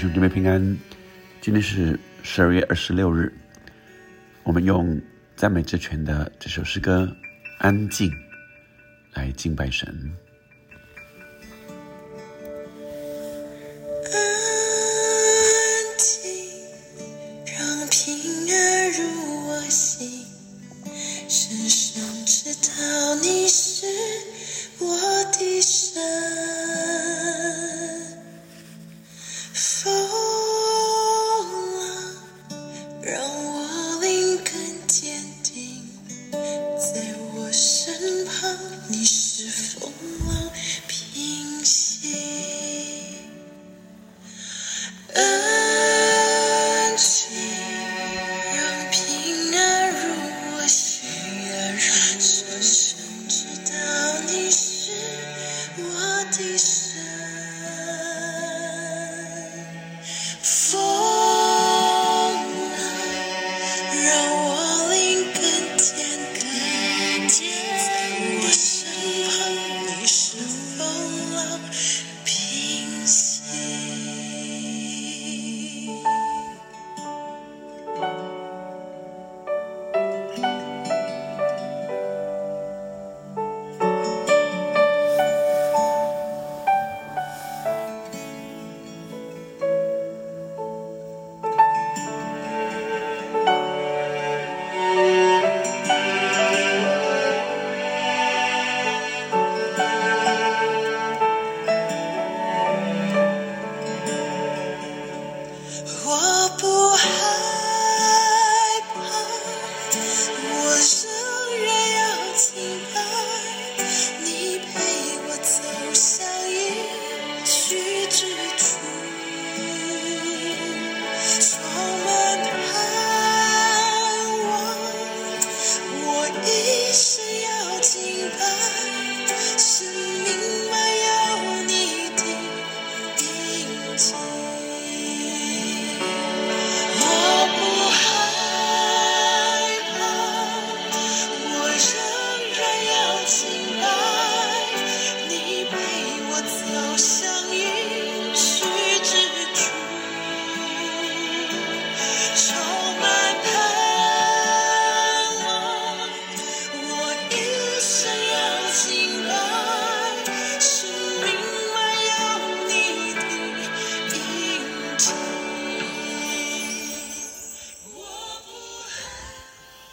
兄弟们平安，今天是十二月二十六日，我们用赞美之泉的这首诗歌《安静》来敬拜神。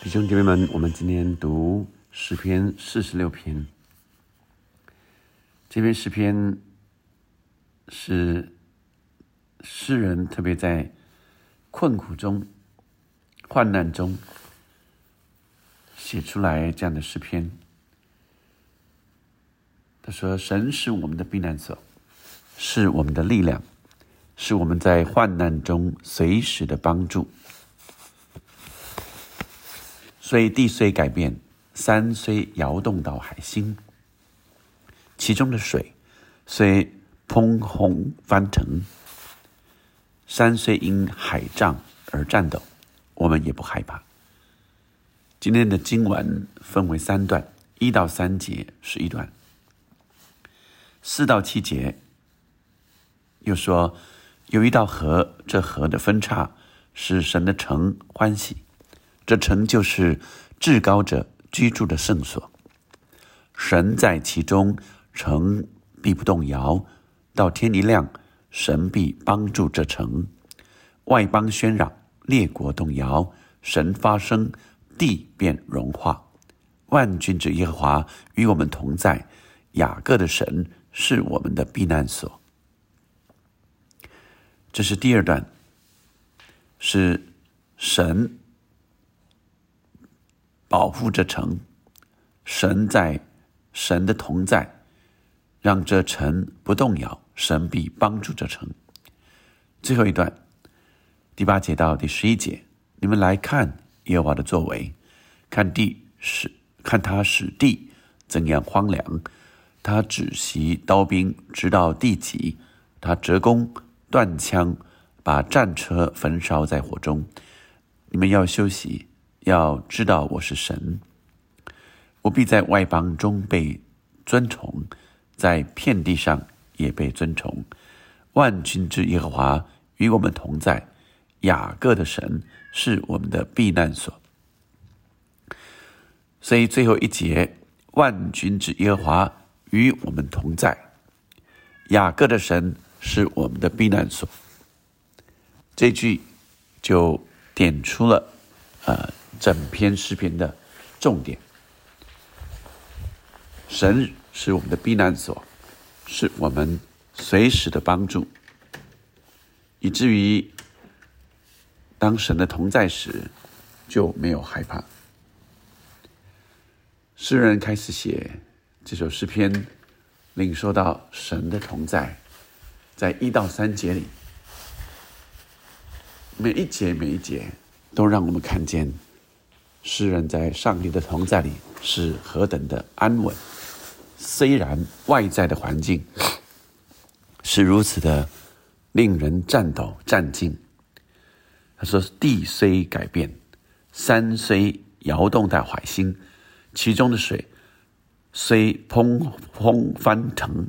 弟兄姐妹们，我们今天读诗篇四十六篇。这篇诗篇是诗人特别在困苦中、患难中写出来这样的诗篇。他说：“神是我们的避难所，是我们的力量，是我们在患难中随时的帮助。”虽地虽改变，山虽摇动到海心，其中的水虽匉訇翻腾，山虽因海涨而颤抖，我们也不害怕。今天的经文分为三段，一到三节是一段，四到七节又说有一道河，这河的分叉使神的城欢喜。这城就是至高者居住的圣所，神在其中，城必不动摇。到天一亮，神必帮助这城。外邦喧嚷，列国动摇，神发声，地便融化。万军之耶和华与我们同在，雅各的神是我们的避难所。这是第二段，是神。保护这城，神在，神的同在，让这城不动摇，神必帮助这城。最后一段，第八节到第十一节，你们来看耶和华的作为，看地使看他使地怎样荒凉，他只袭刀兵，直到地极，他折弓断枪，把战车焚烧在火中。你们要休息。要知道我是神，我必在外邦中被尊崇，在遍地上也被尊崇。万军之耶和华与我们同在。雅各的神是我们的避难所。所以最后一节，万军之耶和华与我们同在。雅各的神是我们的避难所。这句就点出了呃整篇诗篇的重点。神是我们的避难所，是我们随时的帮助，以至于当神的同在时就没有害怕。诗人开始写这首诗篇，领受到神的同在，在一到三节里，每一节每一节都让我们看见诗人在上帝的同在里是何等的安稳。虽然外在的环境是如此的令人颤抖战惊，他说：“地虽改变，山虽摇动在海心，其中的水虽砰轰翻腾，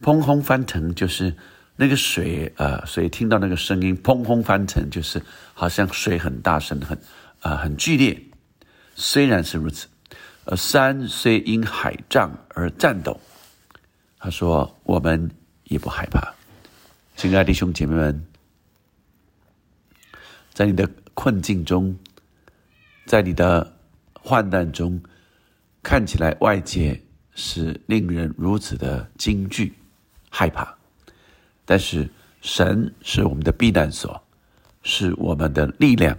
砰轰翻腾就是那个水，呃，所以听到那个声音，砰轰翻腾，就是好像水很大声，很啊，很剧烈。虽然是如此。”而山虽因海涨而颤抖，他说：“我们也不害怕。”亲爱的弟兄姐妹们，在你的困境中，在你的患难中，看起来外界是令人如此的惊惧、害怕，但是神是我们的避难所，是我们的力量，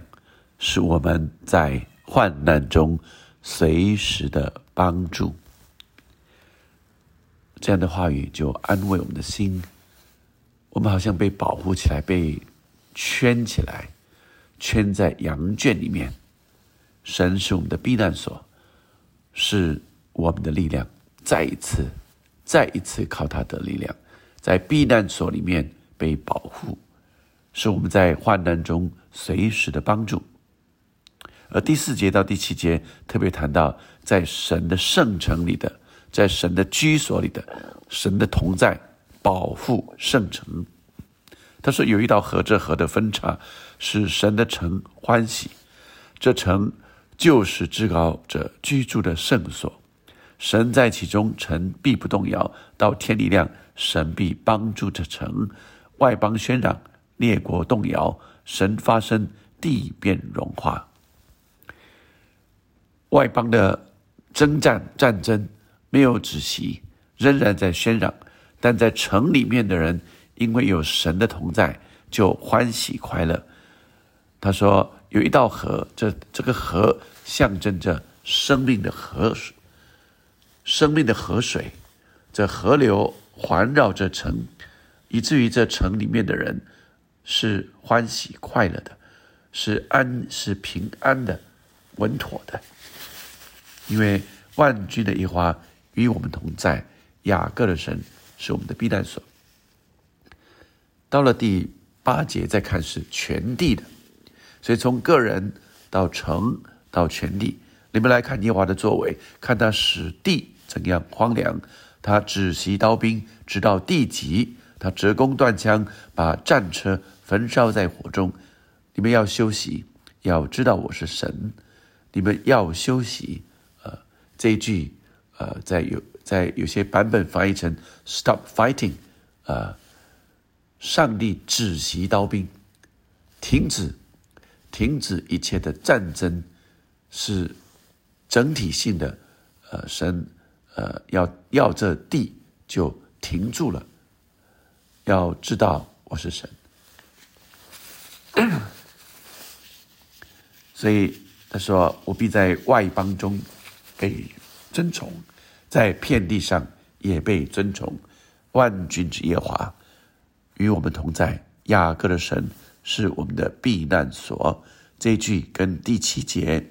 是我们在患难中。随时的帮助，这样的话语就安慰我们的心。我们好像被保护起来，被圈起来，圈在羊圈里面。神是我们的避难所，是我们的力量。再一次，再一次靠他的力量，在避难所里面被保护，是我们在患难中随时的帮助。而第四节到第七节特别谈到，在神的圣城里的，在神的居所里的，神的同在保护圣城。他说：“有一道河，这河的分叉，使神的城欢喜。这城就是至高者居住的圣所。神在其中，城必不动摇。到天力量，神必帮助这城。外邦喧嚷，列国动摇，神发生，地变融化。”外邦的征战战争没有止息，仍然在喧嚷；但在城里面的人，因为有神的同在，就欢喜快乐。他说：“有一道河，这这个河象征着生命的河水，生命的河水，这河流环绕着城，以至于这城里面的人是欢喜快乐的，是安是平安的，稳妥的。”因为万军的一花与我们同在，雅各的神是我们的避难所。到了第八节再看是全地的，所以从个人到城到全地，你们来看耶华的作为，看他使地怎样荒凉，他只袭刀兵，直到地极，他折弓断枪，把战车焚烧在火中。你们要休息，要知道我是神。你们要休息。这一句，呃，在有在有些版本翻译成 “stop fighting”，呃，上帝止息刀兵，停止，停止一切的战争，是整体性的，呃，神，呃，要要这地就停住了，要知道我是神，所以他说：“我必在外邦中。”被尊崇，在遍地上也被尊崇。万军之耶华与我们同在，雅各的神是我们的避难所。这一句跟第七节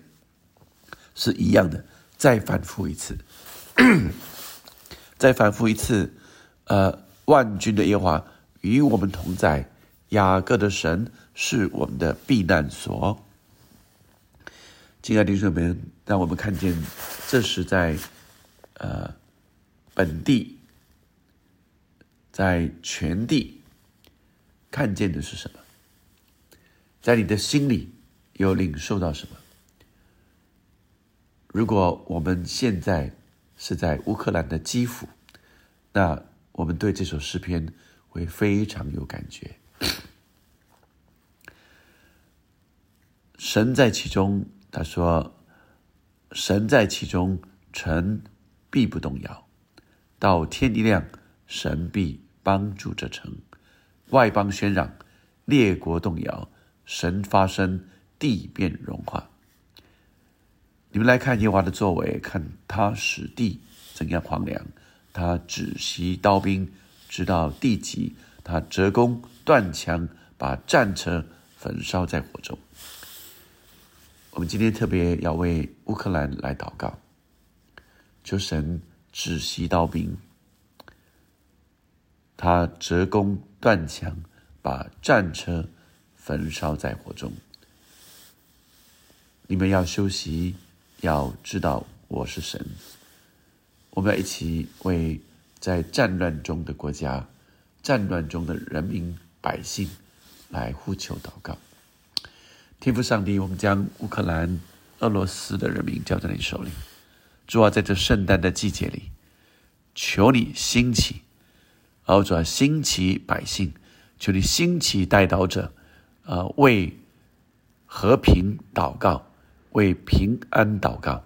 是一样的，再反复一次，再反复一次。呃，万军的耶华与我们同在，雅各的神是我们的避难所。亲爱的弟兄们，让我们看见，这是在呃本地，在全地看见的是什么？在你的心里有领受到什么？如果我们现在是在乌克兰的基辅，那我们对这首诗篇会非常有感觉。神在其中，他说：“神在其中，臣必不动摇。到天一亮，神必帮助这城。外邦喧嚷，列国动摇，神发声，地变融化。”你们来看耶和华的作为，看他使地怎样荒凉，他止息刀兵，直到地极；他折弓断墙，把战车焚烧在火中。我们今天特别要为乌克兰来祷告，求神止息刀兵，他折弓断墙，把战车焚烧在火中。你们要休息。要知道我是神，我们要一起为在战乱中的国家、战乱中的人民百姓来呼求祷告。天父上帝，我们将乌克兰、俄罗斯的人民交在你手里。主啊，在这圣诞的季节里，求你兴起，哦主啊，兴起百姓，求你兴起带导者，啊，为和平祷告。为平安祷告，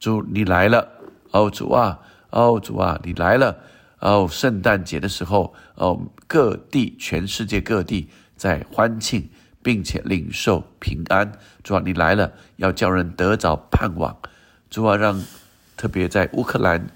主你来了哦，主啊，哦主啊，你来了哦！圣诞节的时候哦，各地全世界各地在欢庆，并且领受平安。主啊，你来了，要叫人得着盼望。主啊，让特别在乌克兰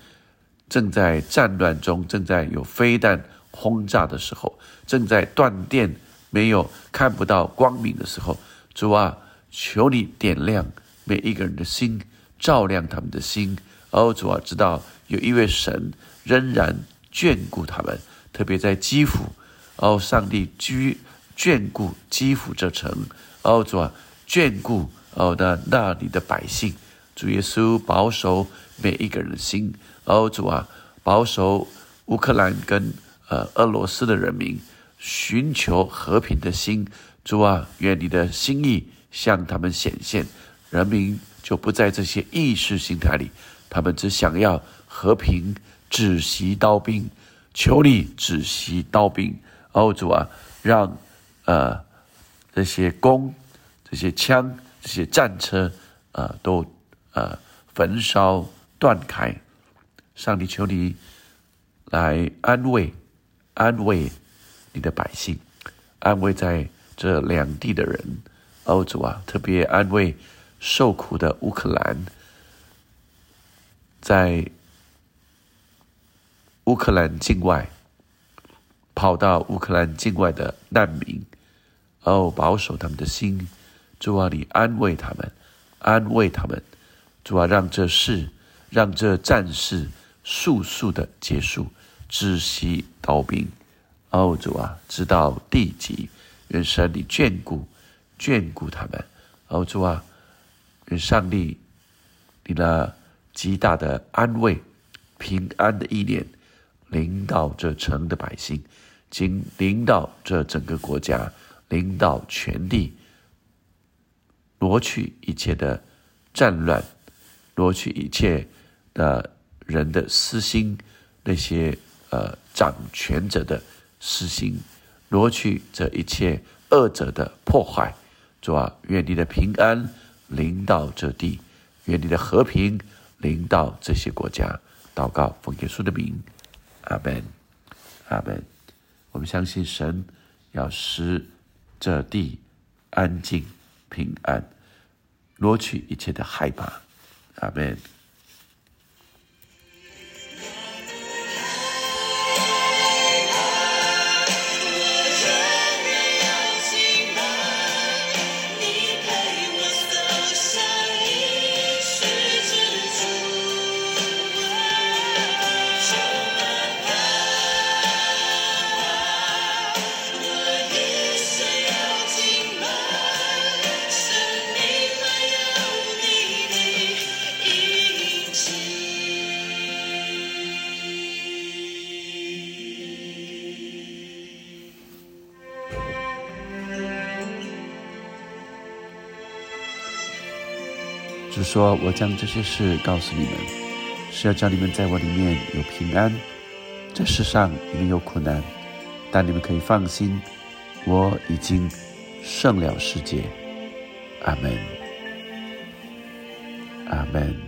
正在战乱中，正在有飞弹轰炸的时候，正在断电没有看不到光明的时候，主啊，求你点亮。每一个人的心，照亮他们的心。哦，主啊，知道有一位神仍然眷顾他们，特别在基辅。哦，上帝居眷顾基辅这城。哦，主啊，眷顾哦的那里的百姓。主耶稣保守每一个人的心。哦，主啊，保守乌克兰跟呃俄罗斯的人民寻求和平的心。主啊，愿你的心意向他们显现。人民就不在这些意识形态里，他们只想要和平，止息刀兵。求你止息刀兵，欧主啊，让呃这些弓、这些枪、这些战车啊都呃焚烧断开。上帝，求你来安慰、安慰你的百姓，安慰在这两地的人。欧洲啊，特别安慰。受苦的乌克兰，在乌克兰境外跑到乌克兰境外的难民，哦，保守他们的心，主啊，你安慰他们，安慰他们，主啊，让这事，让这战事速速的结束，窒息刀兵，哦，主啊，直到地极，愿神你眷顾，眷顾他们，哦，主啊。愿上帝，你那极大的安慰、平安的意念，领导这城的百姓，经领导这整个国家，领导全地，夺取一切的战乱，夺取一切的人的私心，那些呃掌权者的私心，夺取这一切恶者的破坏，主啊，愿你的平安。领导这地，愿你的和平领导这些国家。祷告，奉耶稣的名，阿门，阿门。我们相信神要使这地安静平安，挪去一切的害怕。阿门。主说：“我将这些事告诉你们，是要叫你们在我里面有平安。这世上你们有苦难，但你们可以放心，我已经胜了世界。”阿门。阿门。